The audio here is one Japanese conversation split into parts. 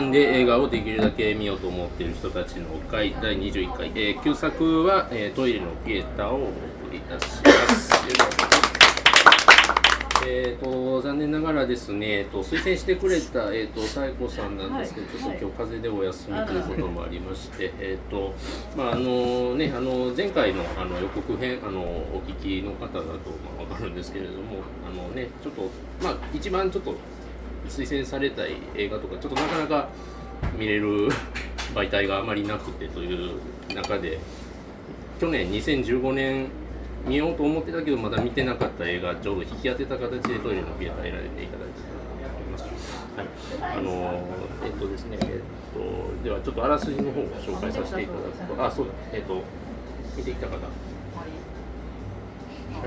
映画館で映画をできるだけ見ようと思っている人たちの会第21回、えー、旧作は、えー、トイレのピエタをお送りいたします。えーと、残念ながらですね、えーと、推薦してくれた、えーと、太鼓さんなんですけど、はい、ちょっと今日風邪でお休みということもありまして、えーとまああのね、あの前回のあの予告編あのお聞きの方だと、まあ、分かるんですけれどもあの、ね、ちょっと、まあ、一番ちょっと推薦されたい映画とかちょっとなかなか見れる 媒体があまりなくてという中で去年2015年見ようと思ってたけどまだ見てなかった映画ちょうど引き当てた形でトイレのビア入られていただいて。はい、あのえっとですね、えっと、ではちょっとあらすじの方を紹介させていただくと、あ、そうだ、えっと、見てきた方。は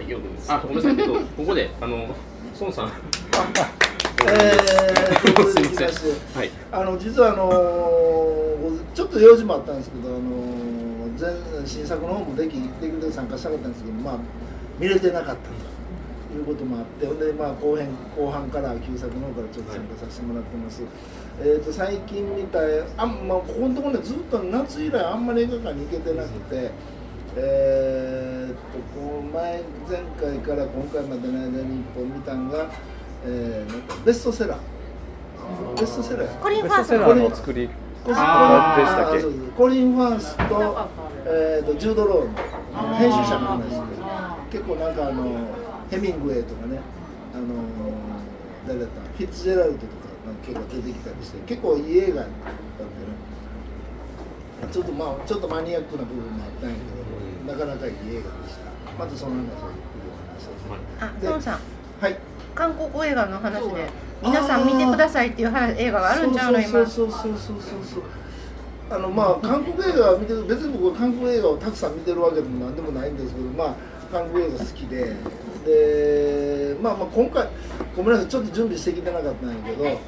い、よくあ、ごめんなさい、えっと、ここで、あの、孫さん。えー、とすみません。はい。あの実はあのちょっと用事もあったんですけど、あの前新作の方もできできる参加したかったんですけど、まあ見れてなかったということもあって、ほんでまあ後編後半から旧作の方からちょっと参加させてもらってます。はい、えっ、ー、と最近見たあまあここのところねずっと夏以来あんまり映画館に行けてなくて。えー、っとこう前前回から今回までの間に1本見たんがえー、ベストセラー。ベストセラーコリン・ファースト。の作り。コリン・ファースと,、えーと、ジュード・ローの編集者の話で結構なんかあのヘミングウェイとかね。あの誰だった？フィッツジェラルドとか結構出てきたりして。結構いい映画だったんでね。ちょっとまあちょっとマニアックな部分もあったんやけどなかなかいい映画でした。まずその話をゆっくりお話しさせて。あ、さん。はい韓国映画の話で皆さん見てくださいっていう映画があるんちゃうの今。そうそうそうそうそうそうあのまあ韓国映画見てる別に僕は韓国映画をたくさん見てるわけでもなんでもないんですけどまあ韓国映画好きで。でまあまあ今回ごめんなさいちょっと準備してきてなかったんやけど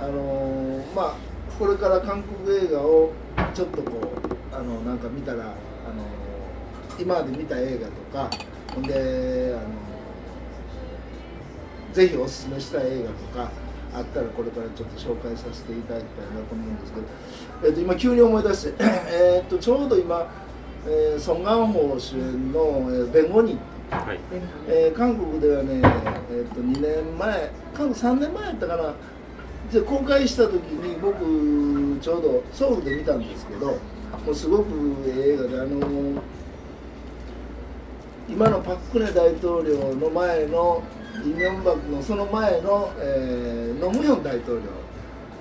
あのー、まあこれから韓国映画をちょっとこうあのなんか見たらあの今まで見た映画とかほんであのぜひおすすめしたい映画とかあったらこれからちょっと紹介させていただきたいなと思うんですけど、えー、と今急に思い出して えとちょうど今、えー、ソン・ガンホ主演の「えー、弁護人」はい。えー、韓国ではね、えー、と2年前韓国3年前やったかな。で公開した時に僕ちょうどソウルで見たんですけどもうすごく映画であのー、今のパク・クネ大統領の前のイ・ミョンバクのその前の、えー、ノムヒョン大統領、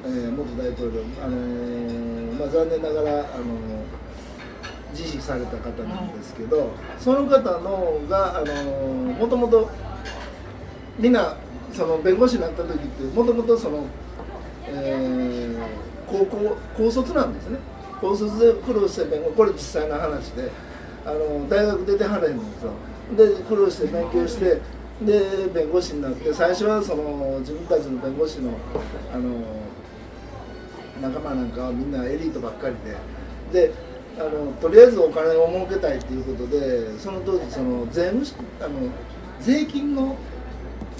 えー、元大統領、あのー、まあ、残念ながら、あの自死された方なんですけど、その方のが、あのもともとみんなその弁護士になった時ってもともとその、えー、高校高卒なんですね。高卒で苦労して弁護これ実際の話であの大学出てはれんんですよ。で苦労して勉強してで弁護士になって最初はその自分たちの弁護士のあの仲間なんかはみんなエリートばっかりでであのとりあえずお金を儲けたいっていうことでその当時その税務あの税金の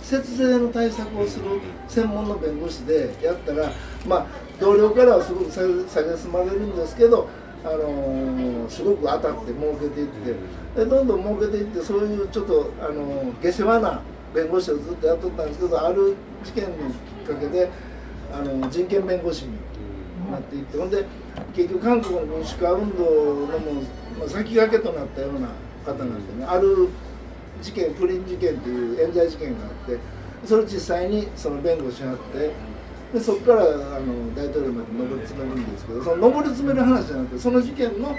節税の対策をする専門の弁護士でやったらまあ同僚からはすごく下げすまれるんですけどあのすごく当たって儲けていってでどんどん儲けていってそういうちょっとあの下世話な弁護士をずっとやっとったんですけどある事件のきっかけであの人権弁護士になっていってほんで結局韓国の民主化運動のも、まあ、先駆けとなったような方なんでねある事件不倫事件という冤罪事件があってそれを実際にその弁護しはって。でそこからあの大統領まで上り詰めるんですけどその上り詰める話じゃなくてその事件の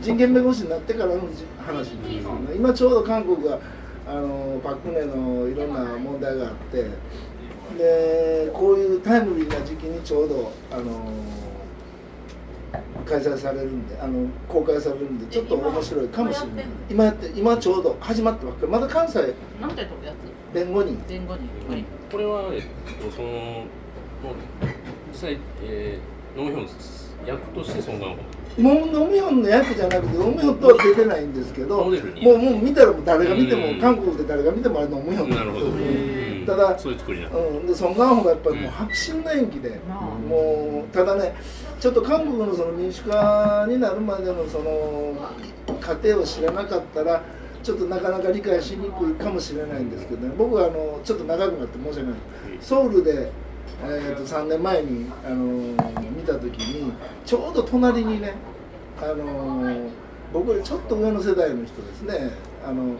人権弁護士になってからの話なんですけど、ね、今ちょうど韓国があのパク・クネのいろんな問題があってでこういうタイムリーな時期にちょうどあの開催されるんであの公開されるんでちょっと面白いかもしれない。今やって今ちょうど始まってばっかり。まだ関西弁護人。弁護人、これは、えっと、その実際、えー、ノムヒョン役としてソン・ガンホもうノムヒョンの役じゃなくてノムヒョンとは出てないんですけどもうもう見たら誰が見ても韓国で誰が見てもあれノムヒョンなるほど。ただそういう作りなうん、でソン・ガンホがやっぱりもう迫真の演技で、もうただねちょっと韓国のその民主化になるまでのその過程を知らなかったらちょっとなかなか理解しにくいかもしれないんですけどね。僕はあのちょっと長くなって申し訳ない。ソウルで、えー、と3年前に、あの見た時にちょうど隣にね、あの僕よりちょっと上の世代の人ですね。あの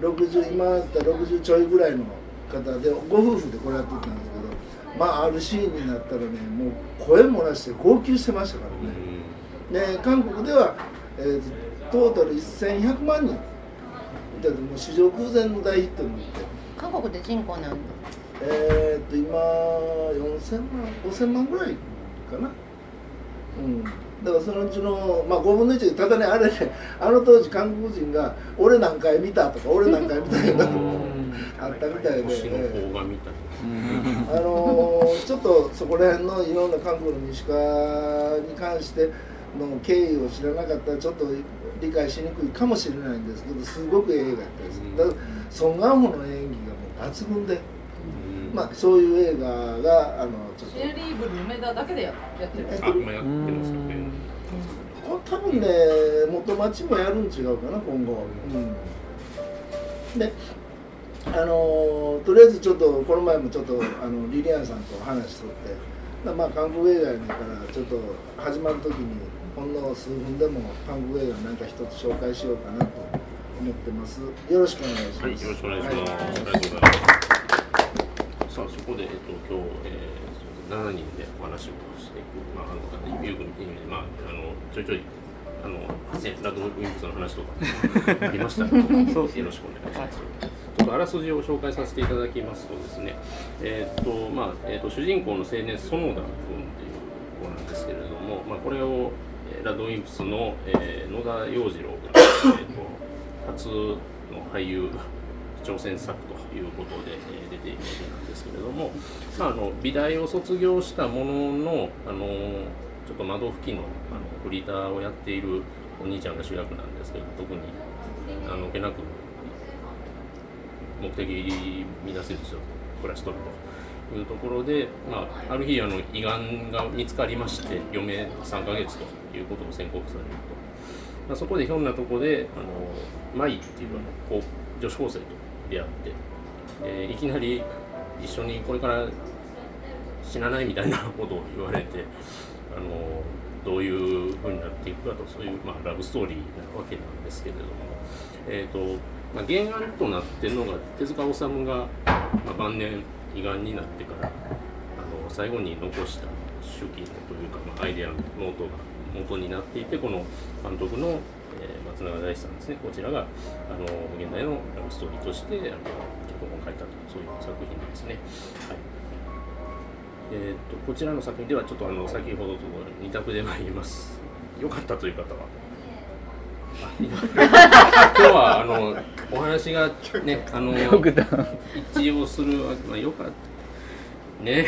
60今だったら60ちょいぐらいの方でご夫婦でこれやってたんですけどまああるシーンになったらねもう声漏らして号泣してましたからね。で韓国では、えー、トータル1100万人。だってもう史上空前の大ヒットになって。韓国で人口なんえー、っと今4000万5000万ぐらいかな。うん。だからそのうちの、まあ、5分の1ただねあれね あの当時韓国人が「俺何回見た」とか「俺何回見た」とか あったみたいで、あのー、ちょっとそこら辺のいろんな韓国の民主化に関しての経緯を知らなかったらちょっと理解しにくいかもしれないんですけどすごく映画やったです、だからソン・ガンホの演技がもう抜群で。まあそういう映画があのちょっとシェリーブル梅田だけでやってる。あ、今やってますよね。多分ね元町もやるん違うかな今後。うん、であのとりあえずちょっとこの前もちょっとあのリリアンさんと話しとってまあ韓国映画やねんからちょっと始まる時にほんの数分でも韓国映画なんか一つ紹介しようかなと思ってます。よろしくお願いします。はい、よろしくお願いします。はい、ありがとうございます。さあそこで、えっと、今日、えー、7人でお話をしていく、まあ、あのゆうくん、まあ、あのちょいちょいあの、ね、ラドウィンプスの話とかありましたので よろしくお願いします。ちょっとあらすじを紹介させていただきますとですね、えー、っとまあえー、っと主人公の青年園田君っていう子なんですけれども、まあ、これをラドウィンプスの、えー、野田洋次郎が、えー、っと初の俳優挑戦作ということで、えー、出ているわけなんですけれども、まあ、あの美大を卒業したもののあのちょっと窓拭きのあのフリーターをやっているお兄ちゃんが主役なんですけど特にあのけなく目的見出せず暮らしとるというところで、まあ、ある日あの胃がんが見つかりまして余命3ヶ月ということを宣告されると、まあ、そこでひょんなとこであの舞っていうあの女子高生と出会ってでいきなり一緒にこれから死なないみたいな ことを言われてあのどういうふうになっていくかとそういう、まあ、ラブストーリーなわけなんですけれども、えーとまあ、原案となってるのが手塚治虫が、まあ、晩年胃がんになってからあの最後に残した手記というか、まあ、アイデアノートが元になっていてこの監督のえー、松永大志さんですねこちらがあの現代のラブストーリーとしてあの本を書いたとそういう作品ですね。はい。えーと、こちらの作品ではちょっとあの先ほどと2択で参ります。よかったという方は？今日はあのお話がね あの一致をするまあよかった。ね。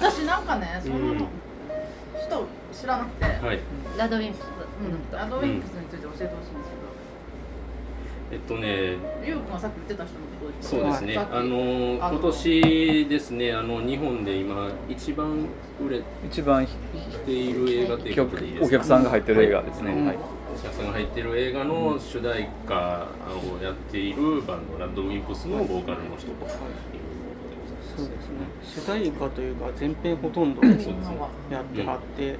私なんかねその人知らなくて、はい、ラドウィンプうん、アドウィンクスについて教えてほしいんですけど、えっとね、リュウ君はさっき言ってた人のことですそうですね。あの今年ですね、あの日本で今一番売れ一番ている映画ということでいいですか？お客さんが入ってる映画ですね。はい。お客さんが入ってる映画の主題歌をやっているバンドラッドウィンプスのボーカルの人ということでございます。そうですね。主題歌というか前編ほとんどやってあって。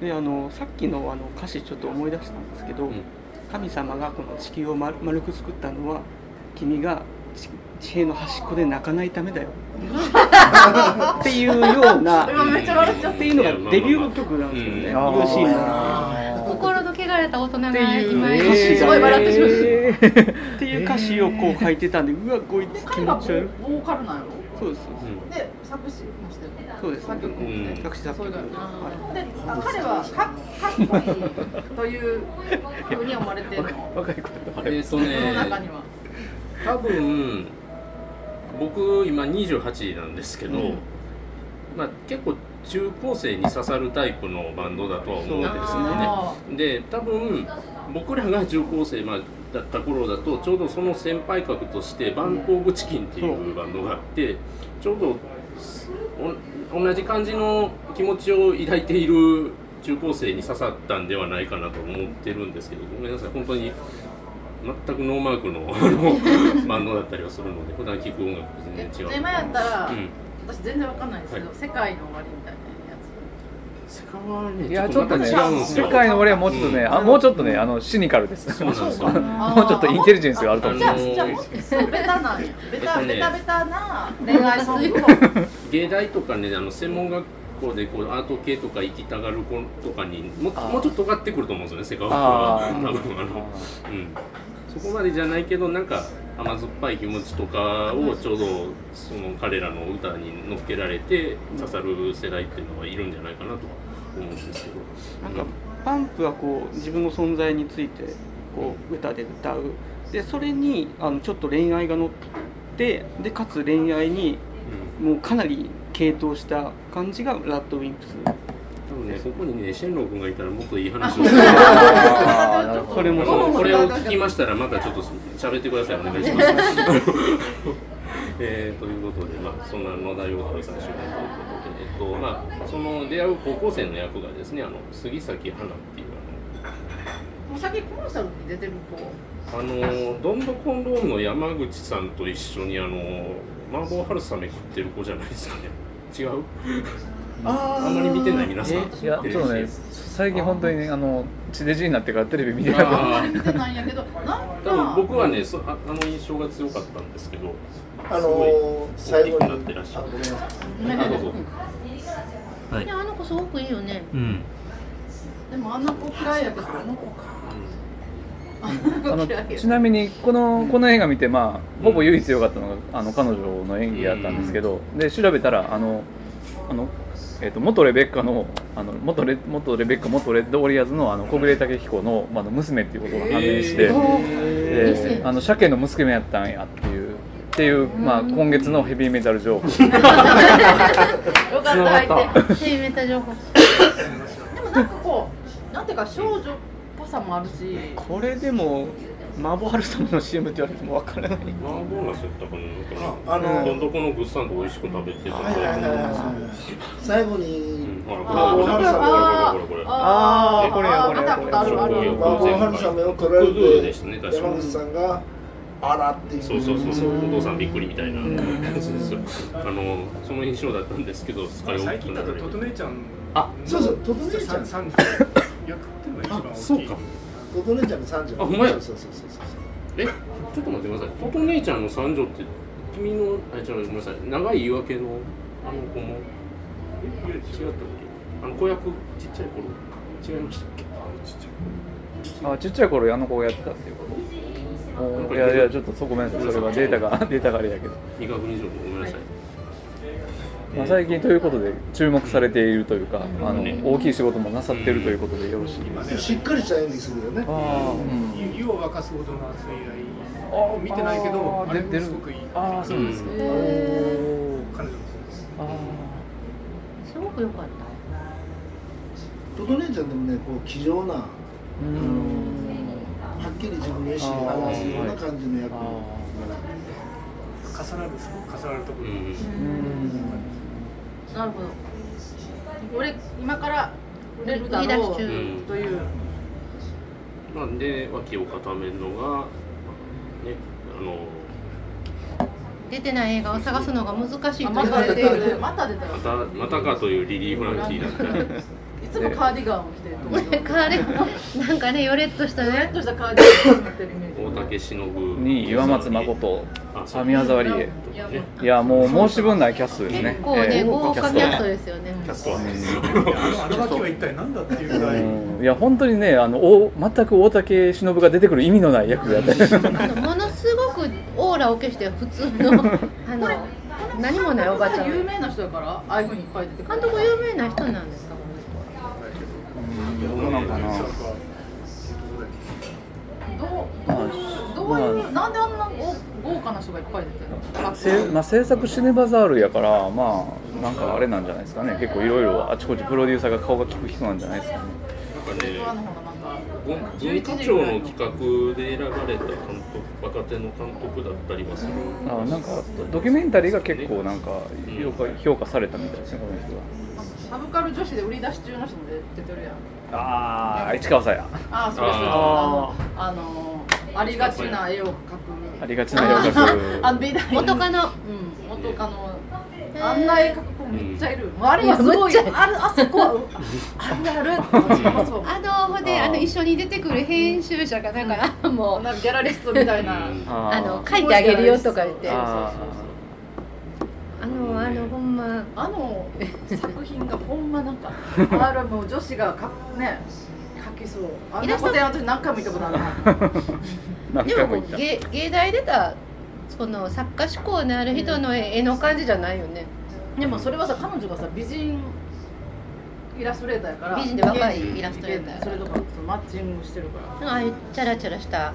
であのさっきのあの歌詞ちょっと思い出したんですけど、うん、神様がこの地球を丸丸く作ったのは君が地平の端っこで泣かないためだよ。っていうようなっていうのがデビュー曲なんですよね、ユーシーの。心の汚れた大人が今歌詞すごい笑ってしまう。っていう歌詞をこう書いてたんでうわこいつ気持ち悪い。ボーカルなんやろ？そうです、で作詞そうです作曲も、ね、作詞作曲で彼はかかっこいいというふうに思われてるの？若い子えっとね多分僕今28なんですけど、まあ結構中高生に刺さるタイプのバンドだとは思うんですよね。で多分僕らが中高生、まあ、だった頃だとちょうどその先輩格としてバンコーグチキンっていうバンドがあってちょうど同じ感じの気持ちを抱いている中高生に刺さったんではないかなと思ってるんですけどごめんなさい。本当に全くノーマークのバンドだったりはするので普段聴く音楽全然違う。今やったら、うん、私全然わかんないですけど、はい、世界の終わりみたいな世界はね、いやちょっとね、世界の俺はもうちょっとね、あもうちょっとね、あのシニカルです。そうなんですもうちょっとインテリジェンスがあると思う。じゃあ、じゃあもっとベタな、ベタベタベタな恋愛そういう芸大とかね、あの専門学校でこうアート系とか行きたがる子とかにももうちょっと尖ってくると思うんですよね、世界は。多分あの、うん。そこまでじゃないけどなんか甘酸っぱい気持ちとかをちょうどその彼らの歌に乗っけられて刺さる世代っていうのはいるんじゃないかなとは思うんですけど。なんかパンプはこう自分の存在についてこう歌で歌う。でそれにあのちょっと恋愛が乗ってでかつ恋愛にもうかなり傾倒した感じがラッドウィンプスね、ここにね、シェンロー君がいたらもっといい話をしてる。これもそう、これを聞きましたら、またちょっと喋ってください。お願いします。えー、ということで、まあ、そんな野田洋太最初にということで、えっと、まあ、その出会う高校生の役がですね、あの杉咲花っていうあの。もう先コンサルに出てる子。あの、どんどこんどんの山口さんと一緒に、あの、麻婆春雨食ってる子じゃないですかね。違う？ああんまり見てない皆さんいやそうね。最近本当にねあの地デジになってからテレビ見てなくて見てないんやけど多分僕はねそああの印象が強かったんですけどあのー、最後になってらっしゃる。ごめんなさい。あどうぞ。はい、あの子すごくいいよね、うん、でもあの子嫌いやけどあの子かあのちなみにこのこの映画見て、まあ、ほぼ唯一良かったのがあの彼女の演技だったんですけど、で調べたらあのあのえーと、元レベッカのあの元レ元レベッカ元レッドウォリアーズのあの小暮武彦の、まあ、の娘っていうことが判明して、えー、あの鮭の娘やったんやっていうっていう、まあ、今月のヘビーメタル情報。よかったヘビーメタル情報。でもなんかこうなんていうか少女っぽさもあるし。これでも麻婆春雨の CM って言われてもわからない。麻婆ナスやったかなあのどんどこのグッサンと美味しく食べてた最後に麻婆春雨これこれああこれこれこれ麻婆春雨を取られて山口さんがあらっていう。そうそうそうそう。お父さんびっくりみたいなやつですよ。あのその印象だったんですけど最近だとトト姉ちゃん。あそうそう。トト姉ちゃん。役っていうのが一番大きい。そうかトト姉ちゃんの三女。あほんまや？そうそうそうそうえちょっと待ってください。トト姉ちゃんの三女って君のあ違うごめんなさい。長い言い訳のあの子もえ違ったっけ？あの子役ちっちゃい頃違いましたっけ？あちっちゃい頃あの子がやってたっていうこと？いやいやちょっとそこごめんなさい。それはデータがデータがあれやけど。未確認情報ごめんなさい、まあ、最近ということで注目されているというか、あの大きい仕事もなさっているということでよろしい。ですしっかりした演技するよね。あ湯を沸かすほどの熱い愛見てないけどあれもすごくいい。ああそうですか。彼女もそうです。すごく良かった。トト姉ちゃんでもねこう気丈な、あのはっきり自分の意思を表すような感じの役。重なるすごく重なるところ、うん、なるほど。俺今から売れるだろう。という。なんで脇を固めるのがねあの出てない映画を探すのが難しいと言われている。また出た。またまたかというリリー・フランキーだった。いつもカーディガンを着てるとカーディガンなんかねよれっとしたね。よれっとしたカーディガンを着てるイメージ。大竹しのぶに。岩松誠。宮沢りえいやもう申し分ないキャストですね。結構ね、豪華キャストですよね。キャストはあの脇は一体何だっていうぐらいいや本当にねあのお全く大竹しのぶが出てくる意味のない役があのものすごくオーラを消して普通の あの何もないおばちゃん。有名な人だからああいうふうに書いてて監督有名な人なんですかどうなんかなどうどういう、なんであんな豪華な人がいっぱい出てるまあ、制作シネバザールやからまあなんかあれなんじゃないですかね。結構いろいろあちこちプロデューサーが顔が利く人なんじゃないですかね。なんかね文化庁の企画で選ばれた監督若手の監督だったりはするあなんかドキュメンタリーが結構なんか評価,、評価されたみたいですねこの人はサブカル女子で売り出し中の人も出てるやん。ああ市川さや。ああそうそうああのありがちな絵を描く。ありがちな絵を描く。あ美大元カノ。うん元カノ。あんな絵描く子めっちゃいる、うん、あれはすごい。あるあそこはあるあるあのほんであの一緒に出てくる編集者がなんか、うん、もう。なんかギャラリストみたいな。あの書いてあげるよとか言ってあのあのほんま。あの作品がほんまなんかあるもう女子がかね描きそう。あんなことや私何回も見たことある でも芸芸大出たその作家志向のある人の絵の感じじゃないよね、でもそれはさ彼女がさ美人イラストレーターやから美人で若いイラストレーターそれとかマッチングしてるから。ああいうチャラチャラした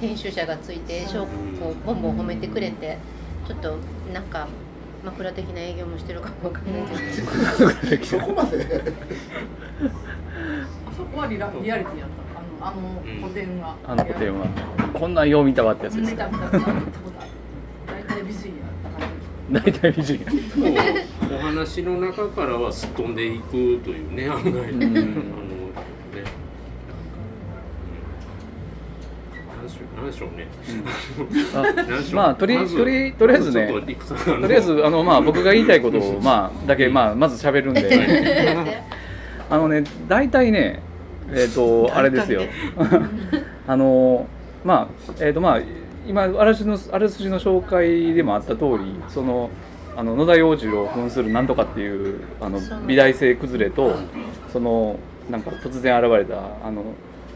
編集者がついて証拠をボンボン褒めてくれてちょっとなんか枕的な営業もしてるかもわかんないけど、そこまであそこはリラリアリティやった？あのあの古典は、あの古典は。こんなんよう見たわってやつです。か大体美人や大体美人や。お話の中からはすっ飛んでいくというね案外、うん、あのね。何でしょうね。あまあとりとりとりあえずね、とりあえずあのまあ僕が言いたいことをまあだけまあまず喋るんで、あのね大体ねえっ、とあれですよ。あのまあえっ、とまあ今あらすじのあらすじの紹介でもあった通り、そのあの野田洋次郎扮するなんとかっていうあの美大生崩れとそのなんか突然現れたあの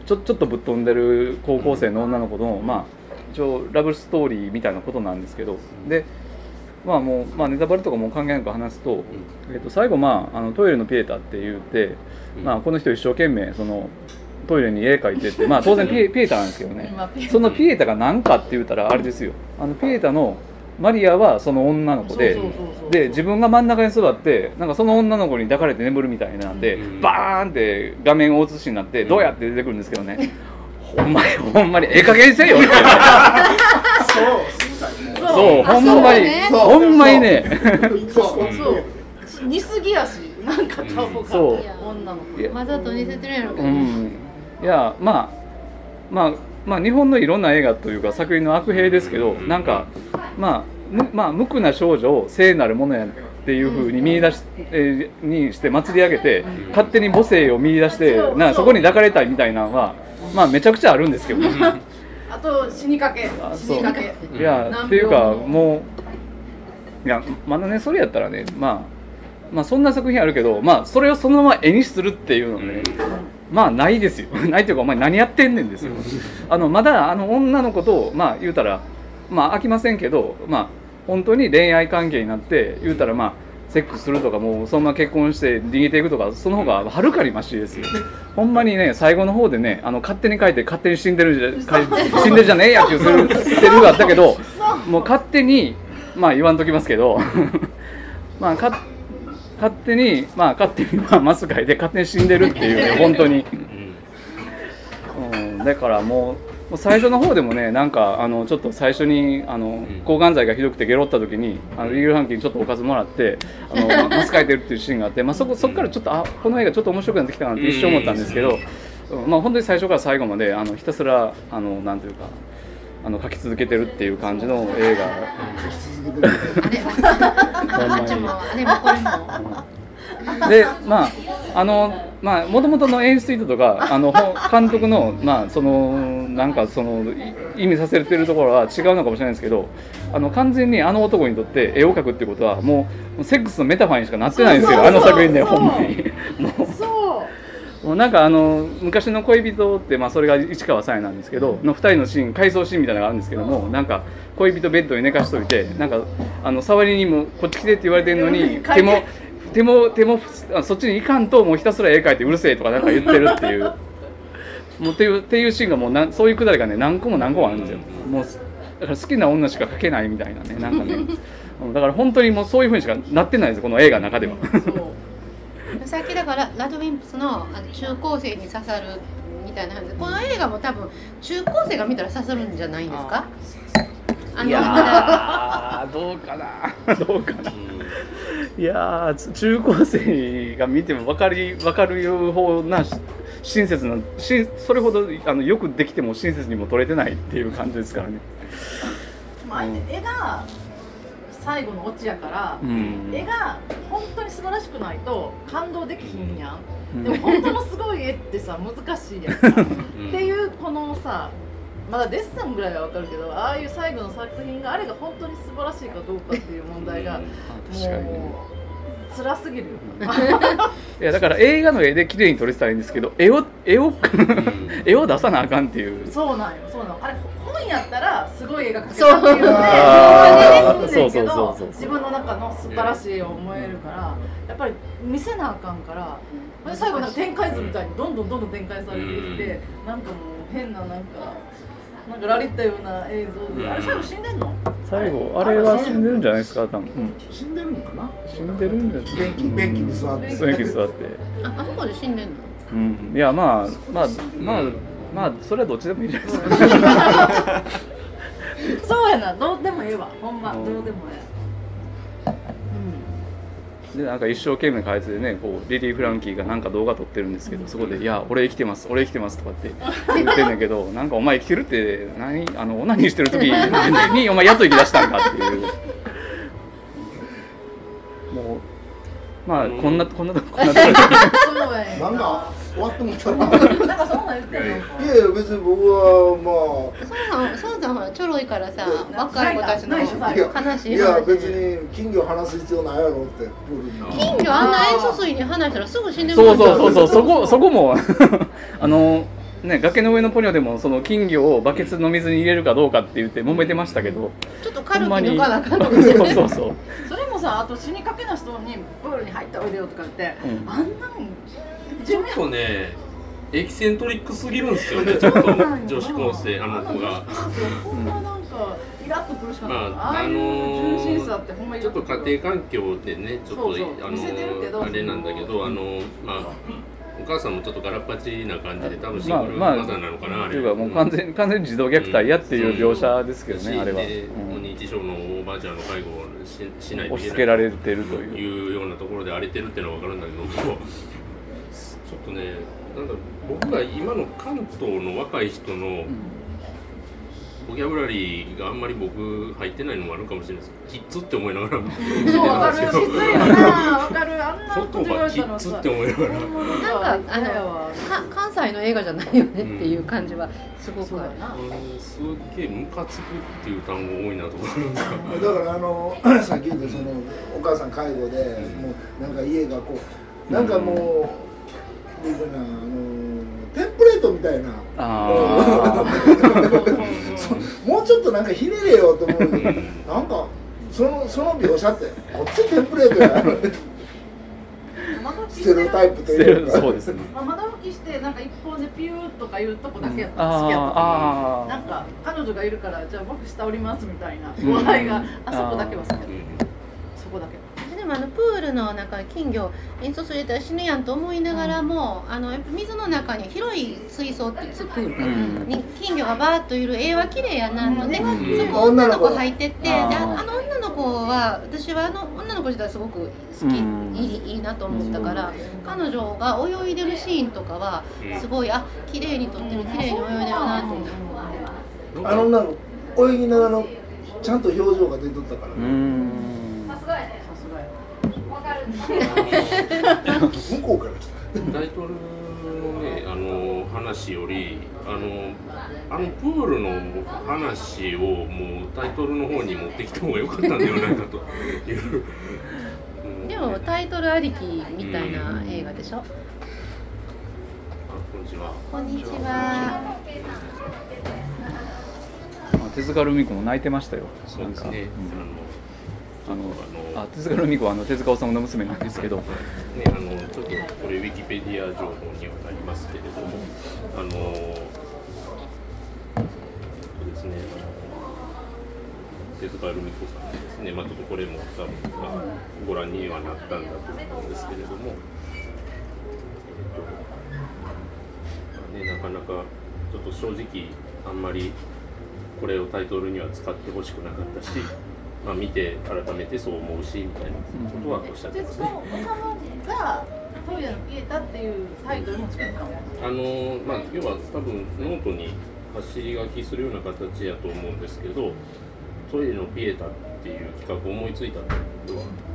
ちょちょっとぶっ飛んでる高校生の女の子の、まあ、一応ラブストーリーみたいなことなんですけど。でまあもう、まあ、ネタバレとかも関係なく話すと,、えー、と最後、まあ、あのトイレのピエタって言って、まあ、この人一生懸命そのトイレに絵描いてて、まあ、当然ピエピエタなんですけど ね。そのピエタが何かって言ったらあれですよ。あのピエタのマリアはその女の子でで自分が真ん中に座ってなんかその女の子に抱かれて眠るみたいなんで、うん、バーンって画面大写しになってどうやって出てくるんですけどね、ほんまにほんまにええ加減にせよ。って、ね、そうそうほんまに、ね、ほんまにね。そう。そう。似すぎやしなんか顔が、そう。女の子。わざと似せてるやろけど、うん、いやまあまあまあ、日本のいろんな映画というか作品の悪兵ですけどなんか、まあ、まあ無垢な少女を聖なるものやっていうふうに見出し、えー、にして祭り上げて勝手に母性を見出してなそこに抱かれたいみたいなのは、まあ、めちゃくちゃあるんですけど、あと死にかけ。死にかけ。いやっていうかも。ういやまだねそれやったらねまあまあそんな作品あるけどまあそれをそのまま絵にするっていうのね、まあないですよ。ないというかお前何やってんねんですよ。あのまだあの女の子とまあ言うたらまあ飽きませんけどまあ本当に恋愛関係になって言うたらまあセックスするとかもうそんな結婚して逃げていくとかその方がはるかにましですよ。ほん。まにね最後の方でねあの勝手に書いて勝手に死んでるじゃ死んでるじゃねえやっていうセリフがあったけどもう勝手にまあ言わんときますけどまあ勝勝手にまあ勝手にまあマスカイで勝手に死んでるっていうね本当に、うん、だからもう最初の方でもねなんかあのちょっと最初にあの抗がん剤がひどくてゲロった時にあのリーグルハンキにちょっとおかずもらってあの マスカイてるっていうシーンがあって、まあ、そこそこからちょっとあこの映画ちょっと面白くなってきたなって一瞬思ったんですけど、まあ、本当に最初から最後まであのひたすらあのなん。というかあの書き続けてるっていう感じの映画。でまああのまあもともとの演出意図とかあの監督のまあそのなんかその意味させてるところは違うのかもしれないですけどあの完全にあの男にとって絵を描くっていうことはもうセックスのメタファーにしかなってないんですよ。あの作品でほんまに。もう。もうなんかあの昔の恋人って、まあ、それが市川さえなんですけどの2人のシーン回想シーンみたいなのがあるんですけどもなんか恋人ベッドに寝かしといてなんかあの触りにもこっち来てって言われてるのに 手も手も手もそっちに行かんともうひたすら絵描いてうるせえとかなんか言ってるっていう。もうっていうっていうシーンがもうなそういうくだりがね何個も何個もあるんですよ。もうだから好きな女しか描けないみたいなねなんかね。だから本当にもうそういうふうにしかなってないですこの映画の中では。さっきだからラドウィンプスの中高生に刺さるみたいな話。この映画も多分中高生が見たら刺さるんじゃないんですか？あのいやーどうかな。どうかな。うんいやー中高生が見ても分かり分かるようなし親切なしそれほどあのよくできても親切にも撮れてないっていう感じですからね。まあ、絵が最後のオチやから、うん。絵が本当に素晴らしくないと感動できひんやん、うん。でも本当のすごい絵ってさ難しいやんか。っていうこのさまだデッサンぐらいはわかるけどああいう最後の作品があれが本当に素晴らしいかどうかっていう問題があ確かにねもう辛すぎるよ。いやだから映画の絵で綺麗に撮れてたらいいんですけど絵を絵を絵を出さなあかんっていう。そうなんよ。そうなのあれ本やったらすごい絵が描けたっていうのでそう。そうそうどそう自分の中の素晴らしい絵を思えるからやっぱり見せなあかんからで最後なんか展開図みたいにどんどんどんどん展開されていってなんかもう変ななんかなんかラリったような映像で。あれ最後死んでんの？最後あれ？は死んでるんじゃないですか？多分、うん、死んでるのかな？死んでるんじゃない？便器便器に座って。そういう座って。ああそこで死んでんの？うん。いやまあまあまあまあそれはどっちでもいいじゃないですか。そうやな。どうでもええわ。ほんまうんどうでもえでなんか一生懸命書いててねこうリリー・フランキーがなんか動画撮ってるんですけどそこで「いや俺生きてます俺生きてます」とかって言ってんだけど なんかお前生きてるって何あのオナニーしてる時に お前やっと生き出したんかっていう。もうまあこんなこんなとここんなとこ 終わってもったななんかそんなん言ってんの。いやいや別に僕はまそうさんそうさんほらちょろいからさ若い子たちの悲しいいや話。別に金魚話す必要ないやろって。プールに金魚あんな塩素水に話したらすぐ死んでそうますそうそうそうそこそこも。あのね崖の上のポニョでもその金魚をバケツの水に入れるかどうかって言って揉めてましたけど。ちょっと軽くほんまに抜かなあかんのかそうそうそう。それもさあと死にかけな人にプールに入っておいでよとか言って、うん。あんなんちょっとねエキセントリックすぎるんですよね ちょっと女子高生あの子が。まなんかイラッとくるしかな。い、まあああいう純真さってほんまにちょっと家庭環境でね。ちょっとあのあれなんだけどあのまあお母さんもちょっとガラッパチな感じで多分シングルまあまあマザーなのかな、あれ。っていうかもう完全完全に児童虐待やっていう描写ですけどね、あれは、でうん。認知症のおばあちゃんの介護をししないと押しいけない付けられてるという。いうようなところで荒れてるっていうのは分かるんだけどもとねなんだろう僕が今の関東の若い人のボキャブラリーがあんまり僕入ってないのもあるかもしれないです。キッズって思いながら見てそうわかる。きついよな。わかる。あんなこと言言わ葉キッズって思いながらなんかあのか関西の映画じゃないよねっていう感じはすごくある。そうやなうん。すっげえムカつくっていう単語多いなと思うんですかだからあのさっき言ったそのお母さん介護でもうなんか家がこうなんかもかなあのテンプレートみたいな。もうちょっとなんかひねれよと思う。けどなんかそのその描写ってこっちテンプレートやステレオタイプとあいうか。そうですね。まあ、窓拭きしてなんか一本でピューとかいうとこだけやったら好きやったあー。なんか彼女がいるからじゃあ僕下おりますみたいな笑いが、あそこだけは好きやったそこだけ。でもあのプールの中金魚塩素水入れたら死ぬやんと思いながらも、あのやっぱ水の中に広い水槽っていうプールか、うん。に金魚がバーッといる絵は綺麗やなので、うん。そこ女の子入ってってであーああの女の子は私はあの女の子自体すごく好き、うん。いいいいなと思ったから、彼女が泳いでるシーンとかはすごいあ綺麗に撮ってる綺麗に泳いでるなと思って。あの女の子泳ぎながらちゃんと表情が出とったからうーん。さすがや向こうから来たタイトルのねあの話よりあのあのプールの話をもうタイトルの方に持ってきた方が良かったんではないかとでもタイトルありきみたいな映画でしょ？あこんにちは。こんにちは。あ手塚ルミ子も泣いてましたよそうですね。あのあのあ手塚ルミ子はあの手塚治虫の娘なんですけど。ね、あのちょっとこれウィキペディア情報にはなりますけれども、あのそうですね、あの手塚ルミ子さんですね、まあちょっとこれも多分まあご覧にはなったんだと思うんですけれども、えっとまあね、かなかちょっと正直あんまりこれをタイトルには使ってほしくなかったし、まあ、見て改めてそう思うしみたいなことはおっしゃってますね。がトイレのピエタっていうタイトルも作ったの？あのまあ要は多分ノートに走り書きするような形やと思うんですけどトイレのピエタっていう企画を思いついたのは、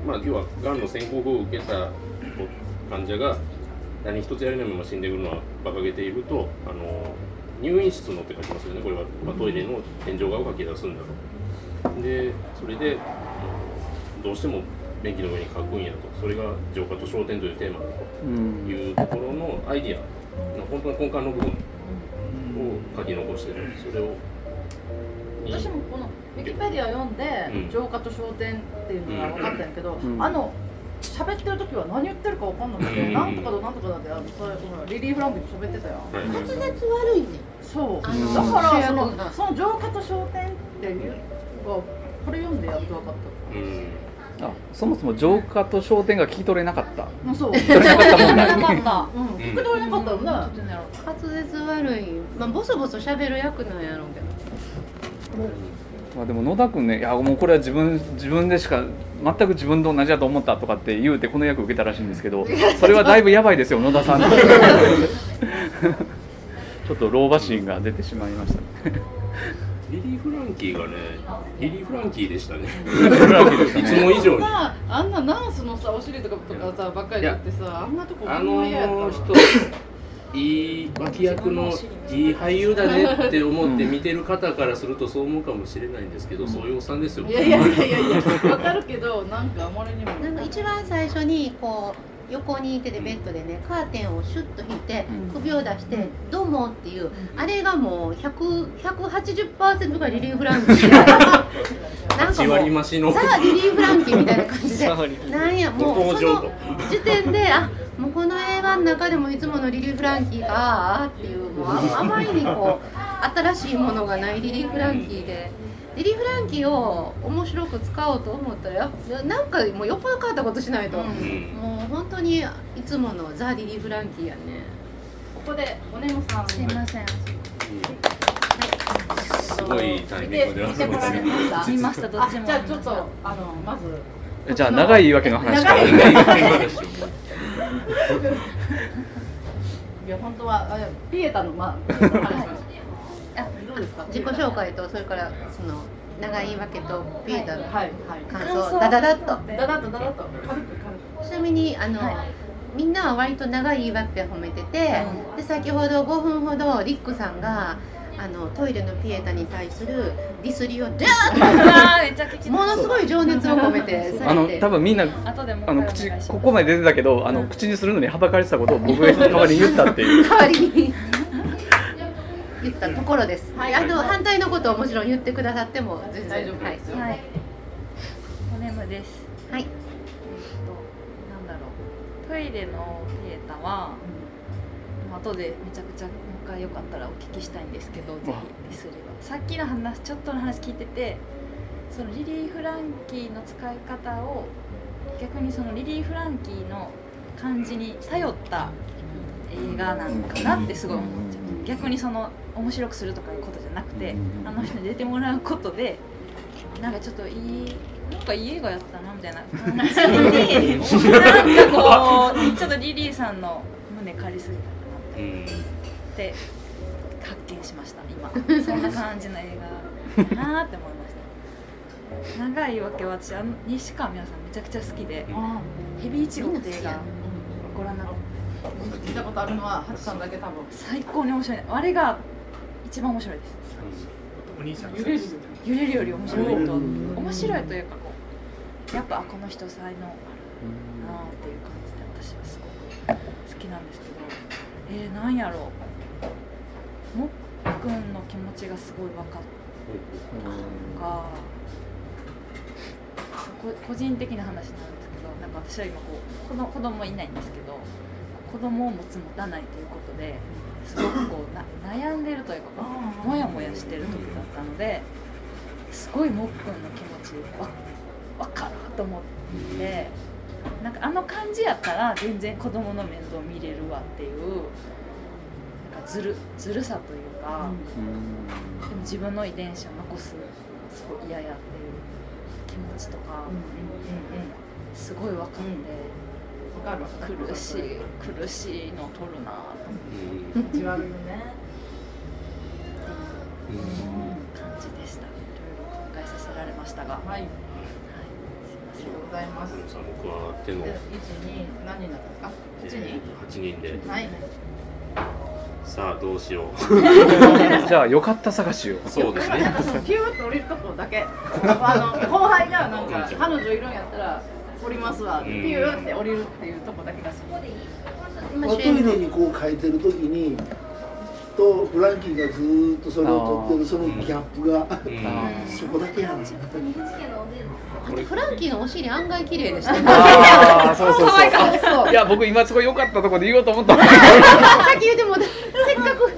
まあ、要はがんの宣告を受けた患者が何一つやれないまま死んでいくのは馬鹿げているとあの入院室のって書きますよね。これは、まあ、トイレの天井画を書き出すんだろうでそれでどうしても便器の上に書くんやと。それが浄化と焦点というテーマだというところのアイディアの本当の根幹の部分を書き残してる。それを私もこのウィキペディア読んで、うん、浄化と焦点っていうのが分かったんやけど、うん、あの喋ってる時は何言ってるか分かんなくて、うん、なんとかだなんとかだってあのそれリリー・フランクに喋ってたよ、滑舌悪いね。そう。だからそのその浄化と焦点っていうがこれ読んでやっと分かった、うん。あそもそも浄化と焦点が聞き取れなかった。そう。聞き取れなかった聞き取れなかった。よね滑舌悪い。まあボソボソ喋る役なんやろうけど。まあでも野田君ねいやもうこれは自分自分でしか全く自分と同じだと思ったとかって言うてこの役受けたらしいんですけどそれはだいぶやばいですよ野田さん。ちょっと老婆心が出てしまいました。ねリリー・フランキーがねリリー・フランキーでしたね。いつも以上に。あんなナースのさお尻とかとかさばっかりやってさあんなとこあの人いい脇役のいい俳優だねって思って見てる方からするとそう思うかもしれないんですけど、うん、そういうおっさんですよ。いやいやいやいやいや分かるけどなんかあまりにも。なんか一番最初にこう横にいててベッドでねカーテンをシュッと引いて首を出して「どうも」っていうあれがもう180%がリリー・フランキー。なんかもうザ・リリー・フランキーみたいな感じで。なんやもうその時点であもうこの映画の中でもいつものリリー・フランキーがっていうもうあまりにこう新しいものがないリリー・フランキーで。リリー・フランキーを面白く使おうと思ったらなんかもうよっぽど変わったことしないと、うん、もう本当にいつものザ・リリー・フランキーやね。ここでおねもさん。すいません、すごいタイミングで見ましたどっちも。じゃあちょっとあのまず。じゃあ長い言い訳の話から いや本当はピエタのま ああどうですか？自己紹介とそれからその長い言い訳とピーターの感想ダダダッと。ダダッとダダッと。ちなみにあの、みんなは割と長い言い訳褒めてて、で先ほど5分ほどリックさんがあのトイレのピエタに対するディスりをダーッとものすごい情熱を込めてあの多分みんなあの口ここまで出てたけどあの口にするのにはばかれてたことを僕が代わりに言ったっていう。代わりに言ったところです。はい、あの反対のことをもちろん言ってくださっても全然大丈夫です。はい。はい。おねむです。はい。えっとなんだろうトイレのピエタは、うん、後でめちゃくちゃもう一回よかったらお聞きしたいんですけど、ぜひディスりは。さっきの話ちょっとの話聞いてて、そのリリー・フランキーの使い方を逆にそのリリー・フランキーの感じに頼った映画なんかなってすごい思っちゃう。逆にその面白くするとかいうことじゃなくて、あの人に出てもらうことでなんかちょっといいなんかいい映画やったなみたいな。感じになんかこうちょっとリリーさんの胸借りすぎたかなって発見しました今。そんな感じの映画だなって思いました。長いわけは私あの西川美和さんめちゃくちゃ好きで「ヘビイチゴ」って映画ご覧になって聞いたことあるのはハチさんだけ多分。最高に面白い。あれが一番面白いです。お兄さん。揺れる揺れるより面白い。と面白いというかこうやっぱこの人才能あるなっていう感じで私はすごく好きなんですけどえー、なんやろう。もっくんの気持ちがすごい分かったが個人的な話なんですけどなんか私は今こう子子供いないんですけど子供を持つ持たないということですごくこうな悩んでるというかモヤモヤしてる時だったのですごいもっくんの気持ちわ分かると思ってなんかあの感じやったら全然子供の面倒見れるわっていうなんかずるずるさというか、でも自分の遺伝子を残すすごい嫌やっていう気持ちとか、すごい分かって。かる苦しい苦しいの取るなと思って。味わうよね。うん、感じでした。いろいろ考えさせられましたが。はい。ありがとうございます。僕は手の一二何人だったんですか？八人。八人で。はい。さあどうしよう じゃあよかった探しをそうですね ピューッと降りるとこだけあの後輩がなんか彼女いるんやったら降りますわ、ピューって降りるっていうとこだけがそこでいい。まあ、トイレにこう書いてる時にとフランキーがずっとそれを撮ってるそのギャップが、そこだけやんですフランキーのお尻案外綺麗でした、ね。そうそうそう。いや、僕今すごい良かったところで言おうと思ったさっき言っても、せっかく。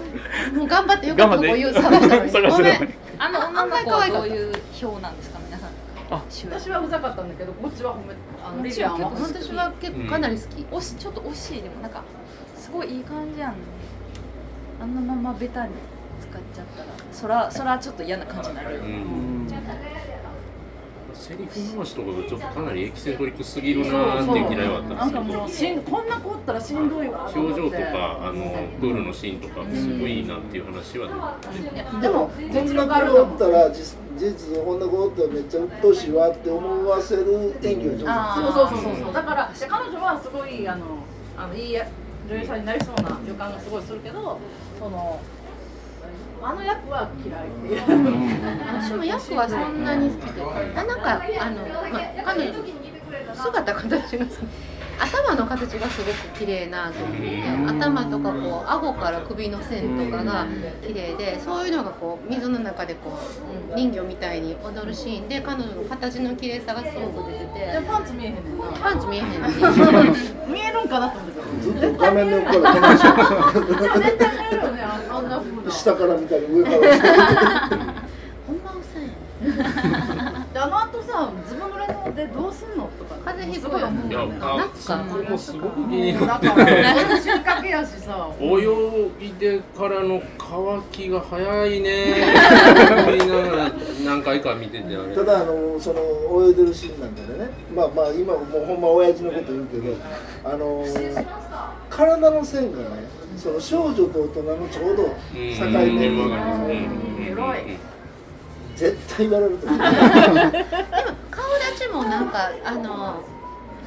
もう頑張ってよかったとこ言う探したのに。ごめん。あの女の子はどういう表なんですか、私はうざかったんだけど、こっちは褒め、あのリリアンは。私は結構かなり好き。惜し、ちょっと惜しい。でも、なんか。すごいいい感じやん。ね。あのままベタに使っちゃったら、そら、そらちょっと嫌な感じになる。セリフ回しとかがちょっとかなりエキセントリックすぎるなっていう嫌いはあったんですけど。なんかもうしんこんな子おったらしんどいわ表情とかあのプールのシーンとかすごいいいなっていう話はでもこんな子おったら実実こんな子おったらめっちゃうっとうしいわって思わせる演技は上手そうそうそうそう。だから彼女はすごいあのあのいい女優さんになりそうな予感がすごいするけどそのあの役は嫌いっていう。私も役はそんなに好きであなんかあの、まあ、彼女姿形が頭の形がすごく綺麗なと思って頭とかこう顎から首の線とかが綺麗でそういうのがこう水の中でこう人形みたいに踊るシーンで彼女の形の綺麗さがすごく出てて。パンツ見えへんねんな。パンツ見えへんねん。見えるんかなと思ってずっと画面の横から絶対見えるよねあんな風下から見たり上から見たり。ほんまうさい。であの後さずぶ濡れのでどうすんの？とか。風邪ひくよいやなんか。そこもすごく気。になってね収穫やしさ。泳ぎでからの乾きが早いね。みんな何回か見ててあれ。ただあのその泳いでるシーンなんかでね。まあまあ今もうほんま親父のこと言うけどあの体の線がねその少女と大人のちょうど境目に絶対言われると思う ちもなんかあの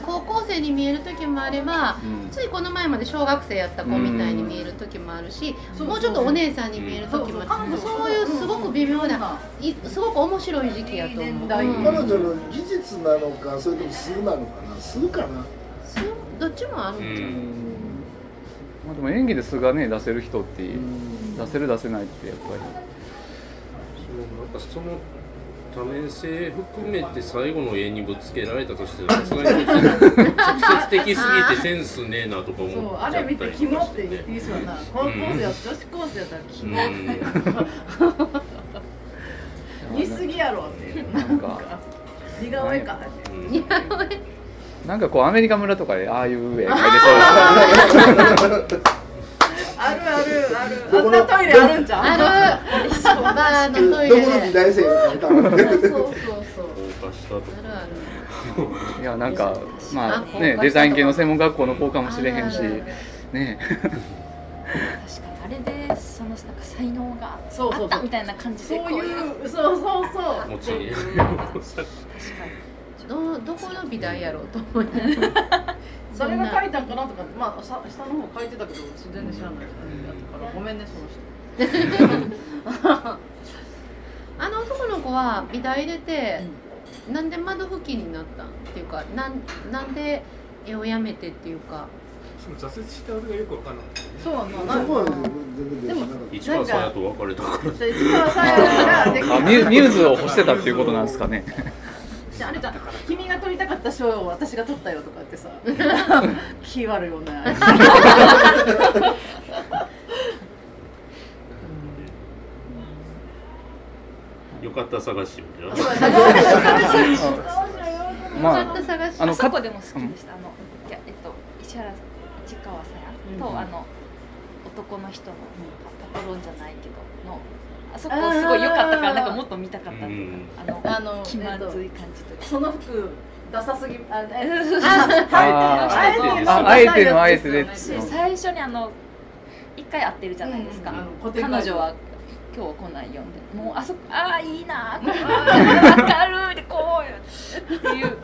高校生に見える時もあれば、うん、ついこの前まで小学生やった子みたいに見える時もあるし、うん、もうちょっとお姉さんに見える時もあるそういうすごく微妙な、すごく面白い時期やと思う、彼女の技術なのかそれとも素なのかな？素かな？どっちもあるんじゃん、まあ、でも演技で素がね出せる人って出せる出せないってやっぱり。そう。なんかその多面性含めて最後の絵にぶつけられたとしてさすがに直接的すぎてセンスねえなとか思っちゃったりとかして、ね、そうあれ見てキモって言いそうな高校生女子高生やったらキモって、うん、似すぎやろっていう。なんか。似顔絵か。似顔絵。なんかこうアメリカ村とかでああいう絵描いてそう。で すあるあるある。あんなトイレあるんじゃん。ある。バーのトイレどこの美大生が描いたのそうそうそうそう。いやなんかまあねデザイン系の専門学校の子かもしれへんし。ね。確かに。あれでそのなんか才能があったみたいな感じでそういう。そうそうそう。持ちに確かに。どどこの美大やろうと思い誰が書いたんかなとか、まあ、さ下の方書いてたけど全然知らないだからごめんねその人。あの男の子は美大出て、うん、なんで窓付近になったんっていうかなんなんで絵をやめてっていうか。挫折した俺がよくわかんないそうなのでも市川さんやと別れたから。市川さんやがミューズを欲してたっていうことなんですかねあれじゃ君が取りたかった賞を私が取ったよとかってさ 気悪いよね。よかった探しよ。じゃまあ、あの過去でも好きでした、あのいやえっと石原市川さやと、あの男の人のパトロンじゃないけどのあそこすごい良かったからなんかもっと見たかったっていうかあのあの気まずい感じとか。その服ダサすぎあえああえてーああえてのあえてで最初にあの一回会ってるじゃないですか、うんうん。彼女は今日来ないよって。もうあそこああいいな明るいこうって。いう。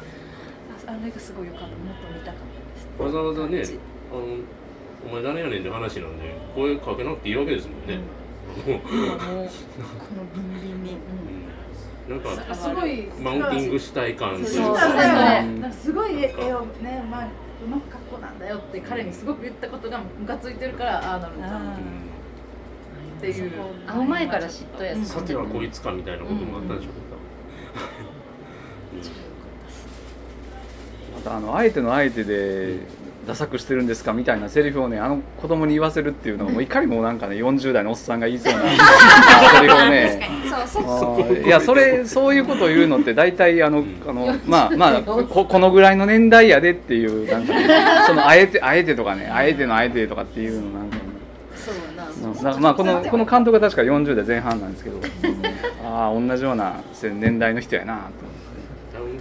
ああれがすごい良かった。もっと見たかったですわざわざねあのお前誰やねんって話なんで声かけなくていいわけですもんね、もうこのビンビンに、なんかなんかすごいマウンティングしたい感というそうそうそうすごい絵をねまあうまく格好なんだよって彼にすごく言ったことがムカついてるからああなるんじゃんっていう会う前から嫉妬やさてはこいつかみたいなこともあったんでしょうまたあのあえてのあえてでダサくしてるんですかみたいなセリフをねあの子供に言わせるっていうのがもういかにもなんかね40代のおっさんが言いそうな。セリフをねいやそれそういうことを言うのって大体あのあのまあまあここのぐらいの年代やでっていうなんかね そのあえてあえてとかねあえてのあえてとかっていうのなんか。ねそうな。うんなまあこのこの監督が確か40代前半なんですけど。ああ同じような年代の人やなと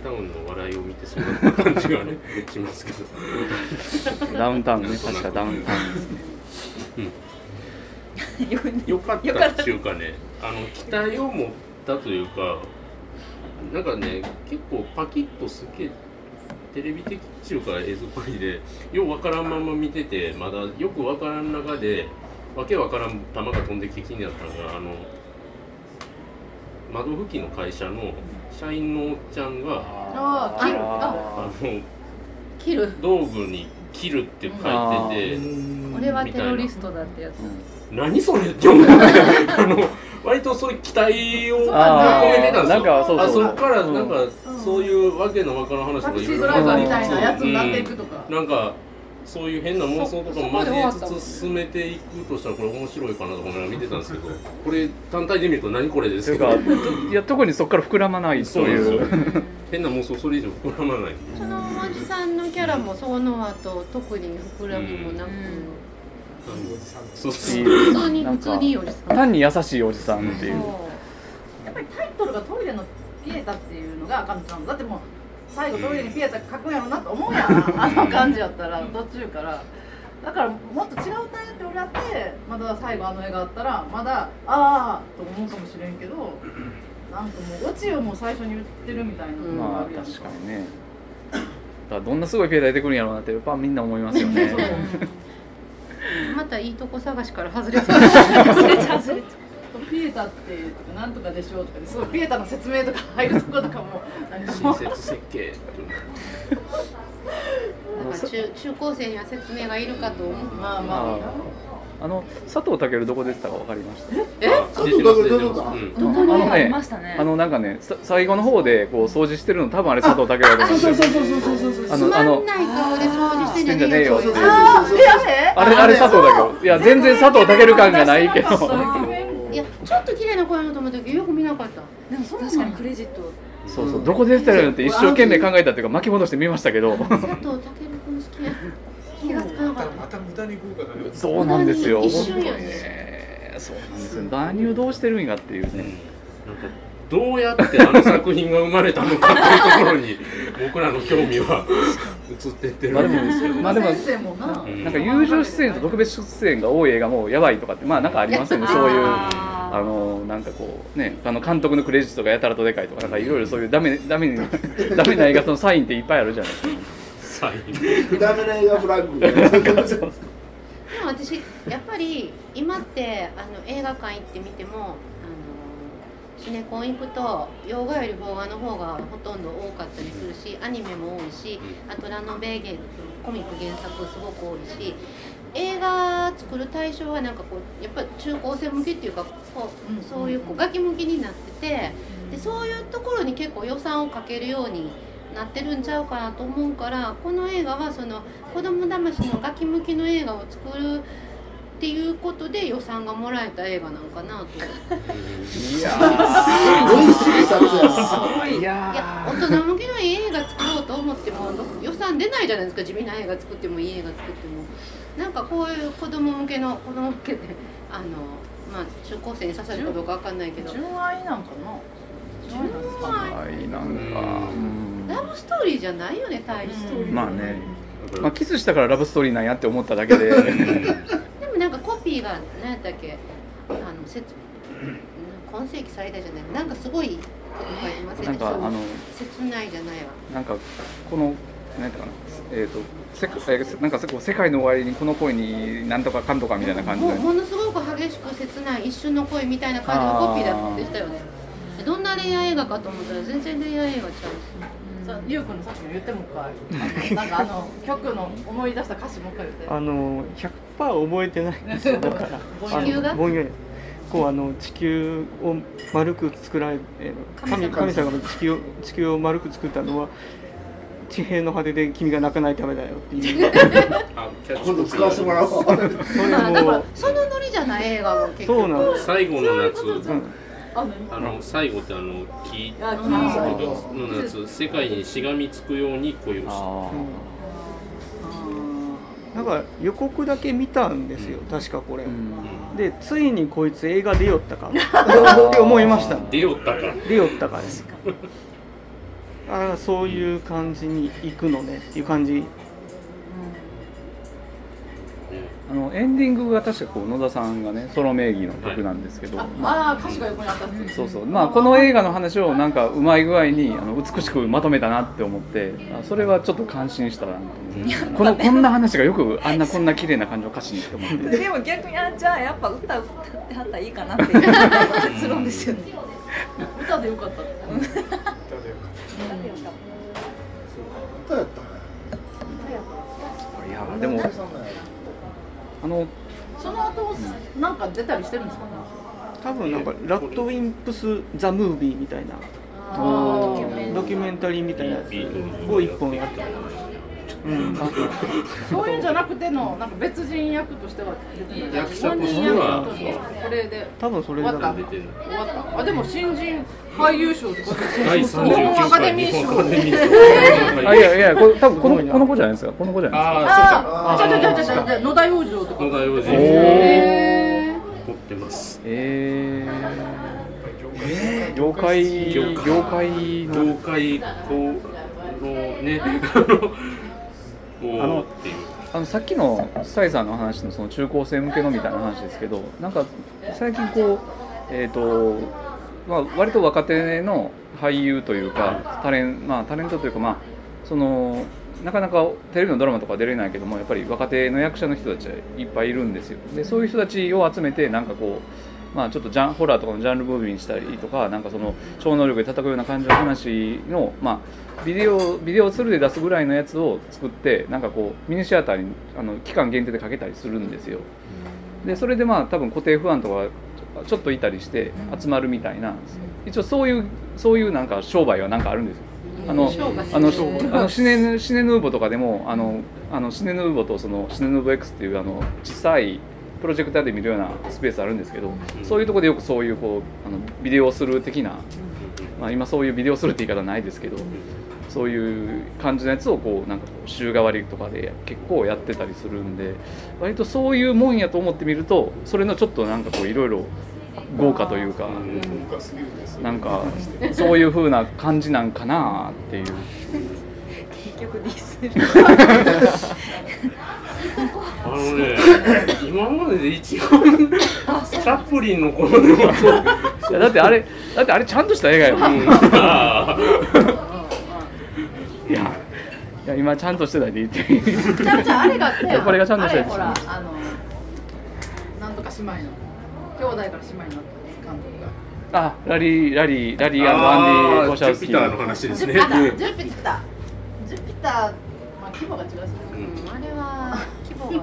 タウンの笑いを見てそうな感じがねしますけど。ダウンタウンね確かダウンタウンですね。よかったっていうかねあの期待を持ったというかなんかね結構パキッとすげえテレビ的っていうか絵作りでようわからんまま見ててまだよくわからん中でわけわからん球が飛んできて気になったのがあの窓拭きの会社の社員のおっちゃんがああ切る。あの切る。道具に「切る」って書いてて。俺はテロリストだってやつ。何それって思ってあの割とそれ期待を込めてたんですよ。なんかそあそこからうん。なんかそういうわけのわからん話とかいなやつになっていくとか。うん。なんかそういう変な妄想とかも交えつつ進めていくとしたらこれ面白いかなとか見てたんですけどこれ単体で見ると何これでとすけど。いうかいや特にそこから膨らまないといよう変な妄想それ以上膨らまない。そのおじさんのキャラもその後特に膨らみもなく、そうそういい普通に普通にいいおじさん。単に優しいおじさんっていう。やっぱりタイトルがトイレのピエタっていうのが赤ちゃんだってもう最後トイレにピエタ書くんやろなと思うやん。あの感じやったら途中から。だからもっと違うタイトルやってまだ最後あの絵があったらまだああと思うかもしれんけどなんかもうオチをもう最初に言ってるみたいなのがまああるやん確かにね。だからどんなすごいペーター出てくるんやろうなってやっぱみんな思いますよね。またいいとこ探しから外れて るピエタってなんとかでしょうとかですごいピエタの説明とか入るとことかも親切設計なんか中中高生には説明がいるかと思う。まあまあ。あの佐藤健どこ出てたか分かりました？え？出てます出てますうん。ありましたね。あのなんかねさ最後の方でこう掃除してるの多分あれ佐藤健だと思うんですよ。あつのあのまんない顔で掃除してんじゃねえよしてんじゃねえよってあれあれあれ佐藤健いや全然佐藤健感がないけどいやちょっと綺麗な声のと思ったけどよく見なかった。でも確かに。クレジット。そうそう。どこで出てたのって一生懸命考えたっていうか巻き戻してみましたけど。佐藤健君好きや気がつかなかった。また無駄に豪華だね。そうなんですよ。一瞬や。ね本当にねそうなんですよ。何をどうしてるんやっていうね。なんかどうやってあの作品が生まれたのかっていうところに僕らの興味は移ってってるんですけど、まあでも先生もなうんなんか友情出演と特別出演が多い映画もやばいとかってまあなんかありますよね。そういうあのなんかこうねあの監督のクレジットがやたらとでかいとかなんかいろいろそういうダメ ダメにダメな映画のサインっていっぱいあるじゃないですか。サインダメな映画フラッグ。でも私やっぱり今ってあの映画館行ってみてもシネコン行くと洋画より邦画の方がほとんど多かったりするしアニメも多いしあとラノベ原コミック原作すごく多いし映画作る対象はなんかこうやっぱ中高生向きっていうかこう、うんそういうこうガキ向きになっててでそういうところに結構予算をかけるようになってるんちゃうかなと思うからこの映画はその子供騙しのガキ向きの映画を作るっていうことで予算がもらえた映画なんかなといやすごい推察やーいいやや大人向きの映画作ろうとと思っても予算出ないじゃないですか。地味な映画作っても。いい映画作ってもなんかこういう子供向けの子供向けであのまあ中高生に刺さるかどうかわかんないけど。純愛なん。かな純愛なん。かラブストーリーじゃないよね大して、まあね。まあキスしたからラブストーリーなんやって思っただけで なんかコピーが何やったっけ？あのせつ今世紀最大じゃない。なんかすごいこと書いてませんなんかあの切ないじゃないわ。なんかこの何やったかな？えっ、とせえーなんか世界の終わりにこの恋になんとかかんとかみたいな感じで。ものすごく激しく切ない一瞬の恋みたいな感じのコピーだでしたよね。どんな恋愛映画かと思ったら全然恋愛映画ちゃうしそうゆうくんのさっきの言ってもう一回なんかあの曲の思い出した歌詞もう一回言って。あの100%覚えてないんですよ。だからあの地球がぼん。やりこうあの地球を丸く作られえー神神様が地球を地球を丸く作ったのは地平の果てで君が泣かないためだよっていう。今度使わせてもらおう。それもそのノリじゃない映画も結局。そうなん最後の夏。うんああの最後ってあの木あの聞い夏世界にしがみつくように恋をしたあなんか予告だけ見たんですよ。確かこれ、ーうん。でついにこいつ映画出よったか。って思いました。出よったか。出よったかですああそういう感じに行くのねっていう感じあのエンディングが確かこう野田さんがねソロ名義の曲なんですけど、あまあ歌詞が横にあったんですそうそう。まあこの映画の話をなんかうまい具合にあの美しくまとめたなって思ってあそれはちょっと感心したなと思ってこのこんな話がよくあんなこんな綺麗な感じの歌詞にって思って。でも逆にあじゃあやっぱ歌歌ってはったらいいかなっていう。結論ですよね。歌でよかった。って歌やった。いやでもあのその後なんか出たりしてるんですか？ね多分なんかラッドウィンプス・ザ・ムービーみたいな。おドキュメンタリー。みたいなやつを一本やってる、うん、そういうんじゃなくてのなんか別人役としては出てない役者としては本人役としてこれで多分それだ終わった出てあでも新人俳優賞とか日本アカデミー日賞あいやいやこれ多分このこの子じゃないですかこの子じゃないですか。あああじゃじゃじゃじゃじゃ野田洋次郎とか。あ野田洋次郎撮ってますえー、業界業界の業界こうのね あのあのさっきのサイさんの話のその中高生向けのみたいな話ですけどなんか最近こうえっ、とまあ割と若手の俳優というかタレンまあタレントというかまあそのなかなかテレビのドラマとか出れないけどもやっぱり若手の役者の人たちはいっぱいいるんですよ。でそういう人たちを集めてなんかこうまあちょっとジャンホラーとかのジャンルムービーにしたりとかなんかその超能力で戦うような感じの話のまあビデオビデオツールで出すぐらいのやつを作ってなんかこうミニシアターにあの期間限定でかけたりするんですよ。でそれでまあ多分固定不安とかちょっといたりして集まるみたいな。一応そういうそういうなんか商売はなんかあるんですよ。あのあのあのシネヌシネヌーボとかでもあのあのシネヌーボとそのシネヌーボ X っていうあの小さいプロジェクターで見るようなスペースあるんですけど、そういうところでよくそういうこうあのビデオをする的な、まあ、今そういうビデオするって言い方ないですけどそういう感じのやつをこうなんかこう週替わりとかで結構やってたりするんで割とそういうもんやと思ってみるとそれのちょっとなんかこういろいろ豪華というかなんかそういう風な感じなんかなっていう。結局ディスる。あのね今までで一番チャップリンの頃でもそういやだってあれだってあれちゃんとした映画よ、うん。あいやいや今ちゃんとしてないで言って。じゃあじゃああれがあってこれがちゃんとしたやつあれほらあのなんとか姉妹の兄弟から姉妹になった監督が。あラリーラリーラリーアンディ・コシャウスキジュピターの話ですね。ジュピタージュピター。ジュピターまあ規模が違うしねうんあれは規模が違う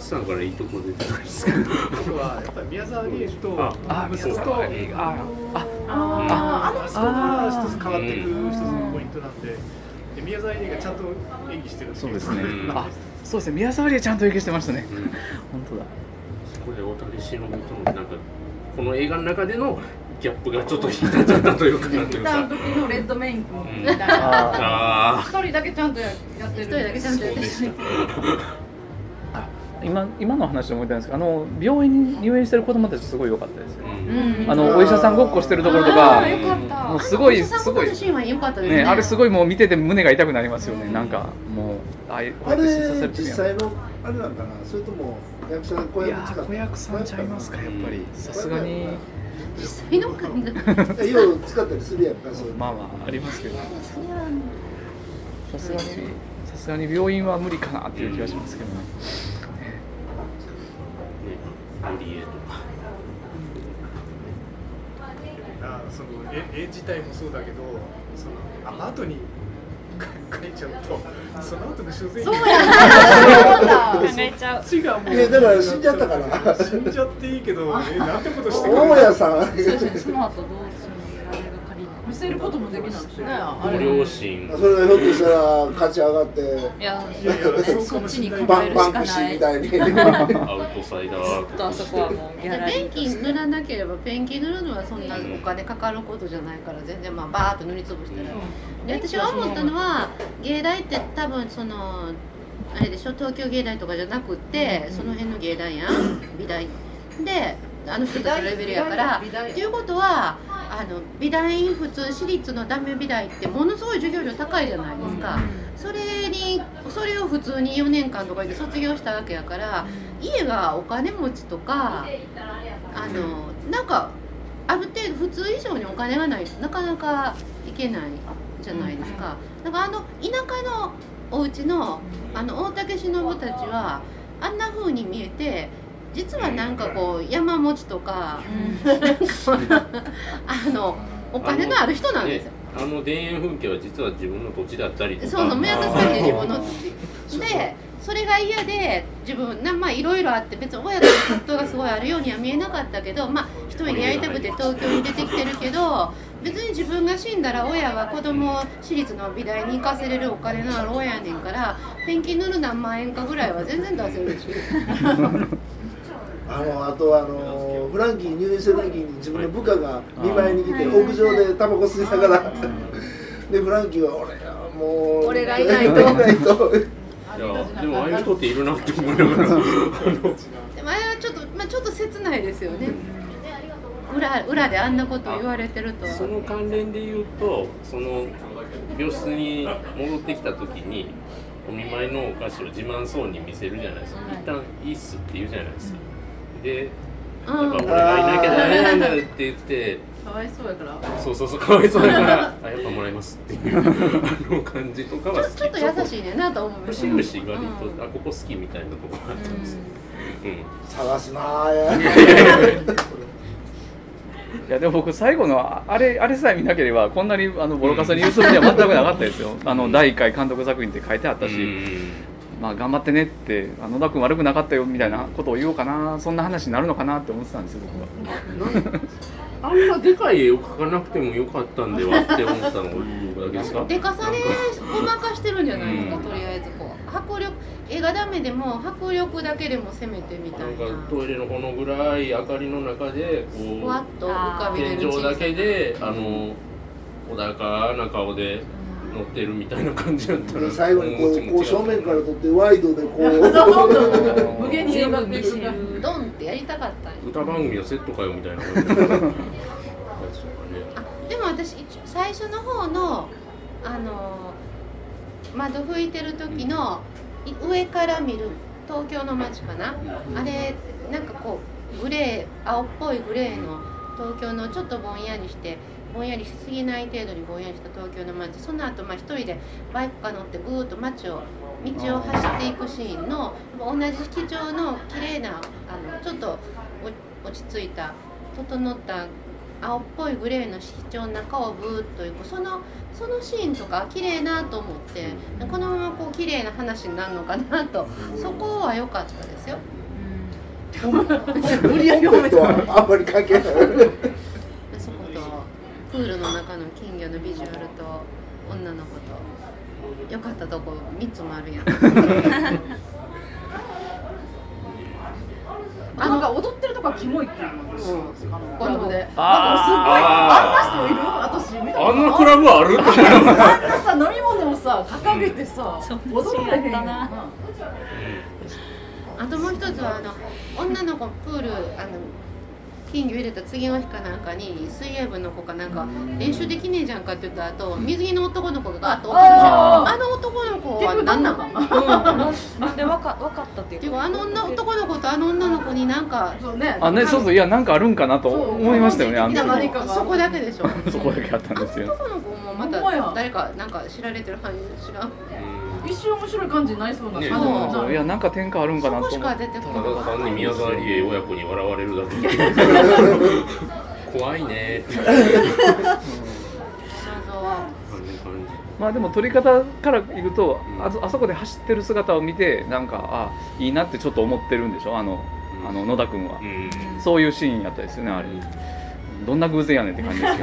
さんからいいとこ出てないですか？僕はやっぱり宮沢りえとああ息子とああああーあの息子が一つ変わっていく一つのポイントなんでで宮沢りえがちゃんと演技してるそうですね。うん。あそうですね。宮沢りえちゃんと演技してましたね。うん。本当だ。そこで大谷忍とのなんかこの映画の中でのギャップがちょっと引っかっちゃったというかなんというか。時のレッドメイン君みたいなあ一人だけちゃんとやってる。一人だけちゃんとやってる今今の話で思い出たんですけどあの病院に入院してる子供たちすごい良かったですよ、うん。あのお医者さんごっこしてるところとあかもうすごいすごい。ね。ねあれすごいもう見てて胸が痛くなりますよね。なんかもうああれ実際のあれなんかな。それとも役者が子役使子役さんちゃいますかやっぱり。さすがに。実際の感じえよう使ったりするやんかそういうの。まあまあありますけど。さすがにさすがに病院は無理かなっていう気がしますけどね、ね、リエとか。あその絵絵自体もそうだけどそのあ後に書いちゃうとその後の修正そうやそうだ考えちゃう。こっちがもういやだから死んじゃったから死んじゃっていいけどえなんてことしてく大家さん。その後どうするせることもできないしね。あれご両親。それがひょっとしたら勝ち上がっていやそっちにバンバンクしかない。シーみたいに。アウトサイダー。ずっとあそこはもうギャラリペーンキ塗らなければペンキ塗るのはそんなお金かかることじゃないから全然まあバーッと塗りつぶしたらで私が思ったのは芸大って多分そのあれでしょ東京芸大とかじゃなくってその辺の芸大やん美大。であの人たちのレベルやから美大。っていうことはあの美大普通私立のダメ美大ってものすごい授業料高いじゃないですか、それにそれを普通に4年間とかで卒業したわけやから家がお金持ちとかあのなんかある程度普通以上にお金がないとなかなか行けないじゃないですか。だからあの田舎のお家のあの大竹しのぶたちはあんな風に見えて実はなんかこう山持ちとか、あのお金のある人なんですよ。ね。あの田園風景は実は自分の土地だったりとか。そう飲み渡されて自分のでそれが嫌で自分なまあいろいろあって別に親との葛藤がすごいあるようには見えなかったけどまあ一人でやりたくて東京に出てきてるけど別に自分が死んだら親は子供を私立の美大に行かせれるお金のある親やねんからペンキ塗る何万円かぐらいは全然出せるし あのあとあのフランキー入院してる時に自分の部下が見舞いに来て屋上でタバコ吸いながら。でフランキーは俺はもう俺がいないと。いないと。いやでもああいう人っているなって思いながら。あ のでもあれはちょっとまあちょっと切ないですよね。裏裏であんなこと言われてるとその関連で言うとその病室に戻ってきた時にお見舞いのお菓子を自慢そうに見せるじゃないですか、一旦いいっすって言うじゃないですか、でやっぱうん俺がいなきゃダメなんだって言ってかわいそうやから。そうそうそうかわいそうだから あやっぱもらいますっていう。あの感じとかは好き。ちょっと優しいねんなと思う節々割と、あここ好きみたいなとこあったんですよ、うん。探すなあや。いやでも僕最後のああれあれさえ見なければこんなにあのボロカスに言うつもりは全くなかったですよ。あの第1回監督作品って書いてあったし、まあ頑張ってねってあ野田君悪くなかったよみたいなことを言おうかなそんな話になるのかなって思ってたんですよ僕は。あんなでかい絵を描かなくてもよかったんではって思ったのだけですか？でかさでごまかしてるんじゃないですか、うん。とりあえずこう。迫力絵がダメでも迫力だけでも攻めてみたな。いんかなトイレのこのぐらい明かりの中でこふわっと浮かうびれる天井だけであの穏やかな顔で乗ってるみたいな感じだったら最後にこうこう正面から撮ってワイドでこう。無限に全部見せるドンってやり。たかった歌番組のセットかよみたいなでも私最初の方のあの窓拭いてる時のい上から見る東京の街かなあれなんかこうグレー青っぽいグレーの東京のちょっとぼんやり。してぼんやりしすぎない程度にぼんやりした東京の街その後まあ一人でバイクか乗ってぐーっと街を道を走っていくシーンの同じ基調の綺麗なあのちょっとお落ち着いた整った青っぽいグレーの色調の中をブーッと行く。そのそのシーンとか綺麗なと思ってこのままこう綺麗な話になるのかなと。そこは良かったですよ。無理やりとは あんまり関係ないプールの中の金魚のビジュアルと女の子と。良かったとこ3つもあるやん。あなんか踊ってるとこがキモいっていうのでクラブでなんかすごいああんな人いる？私見たことあんなクラブある？あんなさ飲み物をさ掲げてさ踊られへんよなあともう一つはあの女の子プールあの金魚入れた次の日かなんかに水泳部の子かなんか練習できねえじゃんかって言った後水着の男の子がガーッと落ちてきてあの男の子は何なの？何なのなん。でわかわかったっていうてかあの女男の子とあの女の子になんかそうね。あねそうそう。いやなんかあるんかなと思いましたよねあのそこだけでしょ。そこだけあったんですよ。男の子もまた誰かなんか知られてる範囲知らん一瞬面白い感じになりそうな感じねいやなんか転換あるんかなと思そこしか出てこなただ単に宮沢りえ親子に笑われるだけ怖いね。まあでも撮り方から言うとあそあそこで走ってる姿を見てなんかあいいなってちょっと思ってるんでしょ？あのあの野田君は。うん。そういうシーンやったですよねあれ。どんな偶然やねんって感じです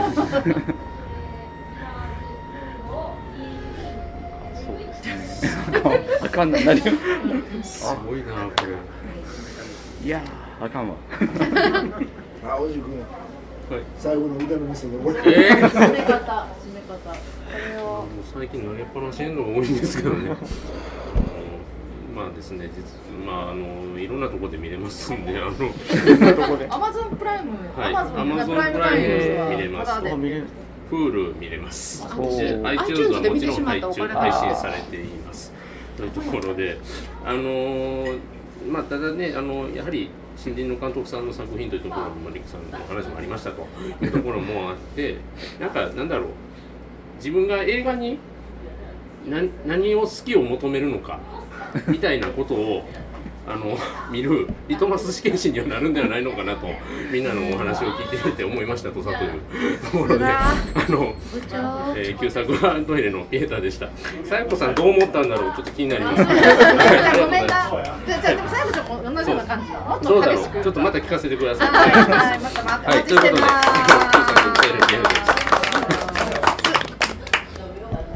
けどですねあかんな何をすごいなこれ。いやーあかんわ。あおじ君。はい。最後の腕の見せ所えー、もう締め方締め方。最近投げっぱなしのが多いんですけどね。まあですね実まああのいろんなところで見れますんであのアマゾンプライムはい。アマゾン Amazon プライム見れます。Hulu 見れます。iTunes はもちろん配信されていますというところであのーまあただねあのやはり新人の監督さんの作品というところもマリックさんのお話もありましたと。いうところもあってなんかなんだろう。自分が映画に何何を好きを求めるのかみたいなことをあの見るリトマス試験紙にはなるんではないのかなとみんなのお話を聞いてみて思いましたとさというところであの、えー、旧作はトイレのピエタでした。さやこさんどう思ったんだろうちょっと気になります。ごめんなじゃあじゃあでも最後ちょっと同じような感じもっどうだろうと激しくちょっとまた聞かせてください。はい。はい。またまたおはい、待ちしてとい。うことで、ます旧作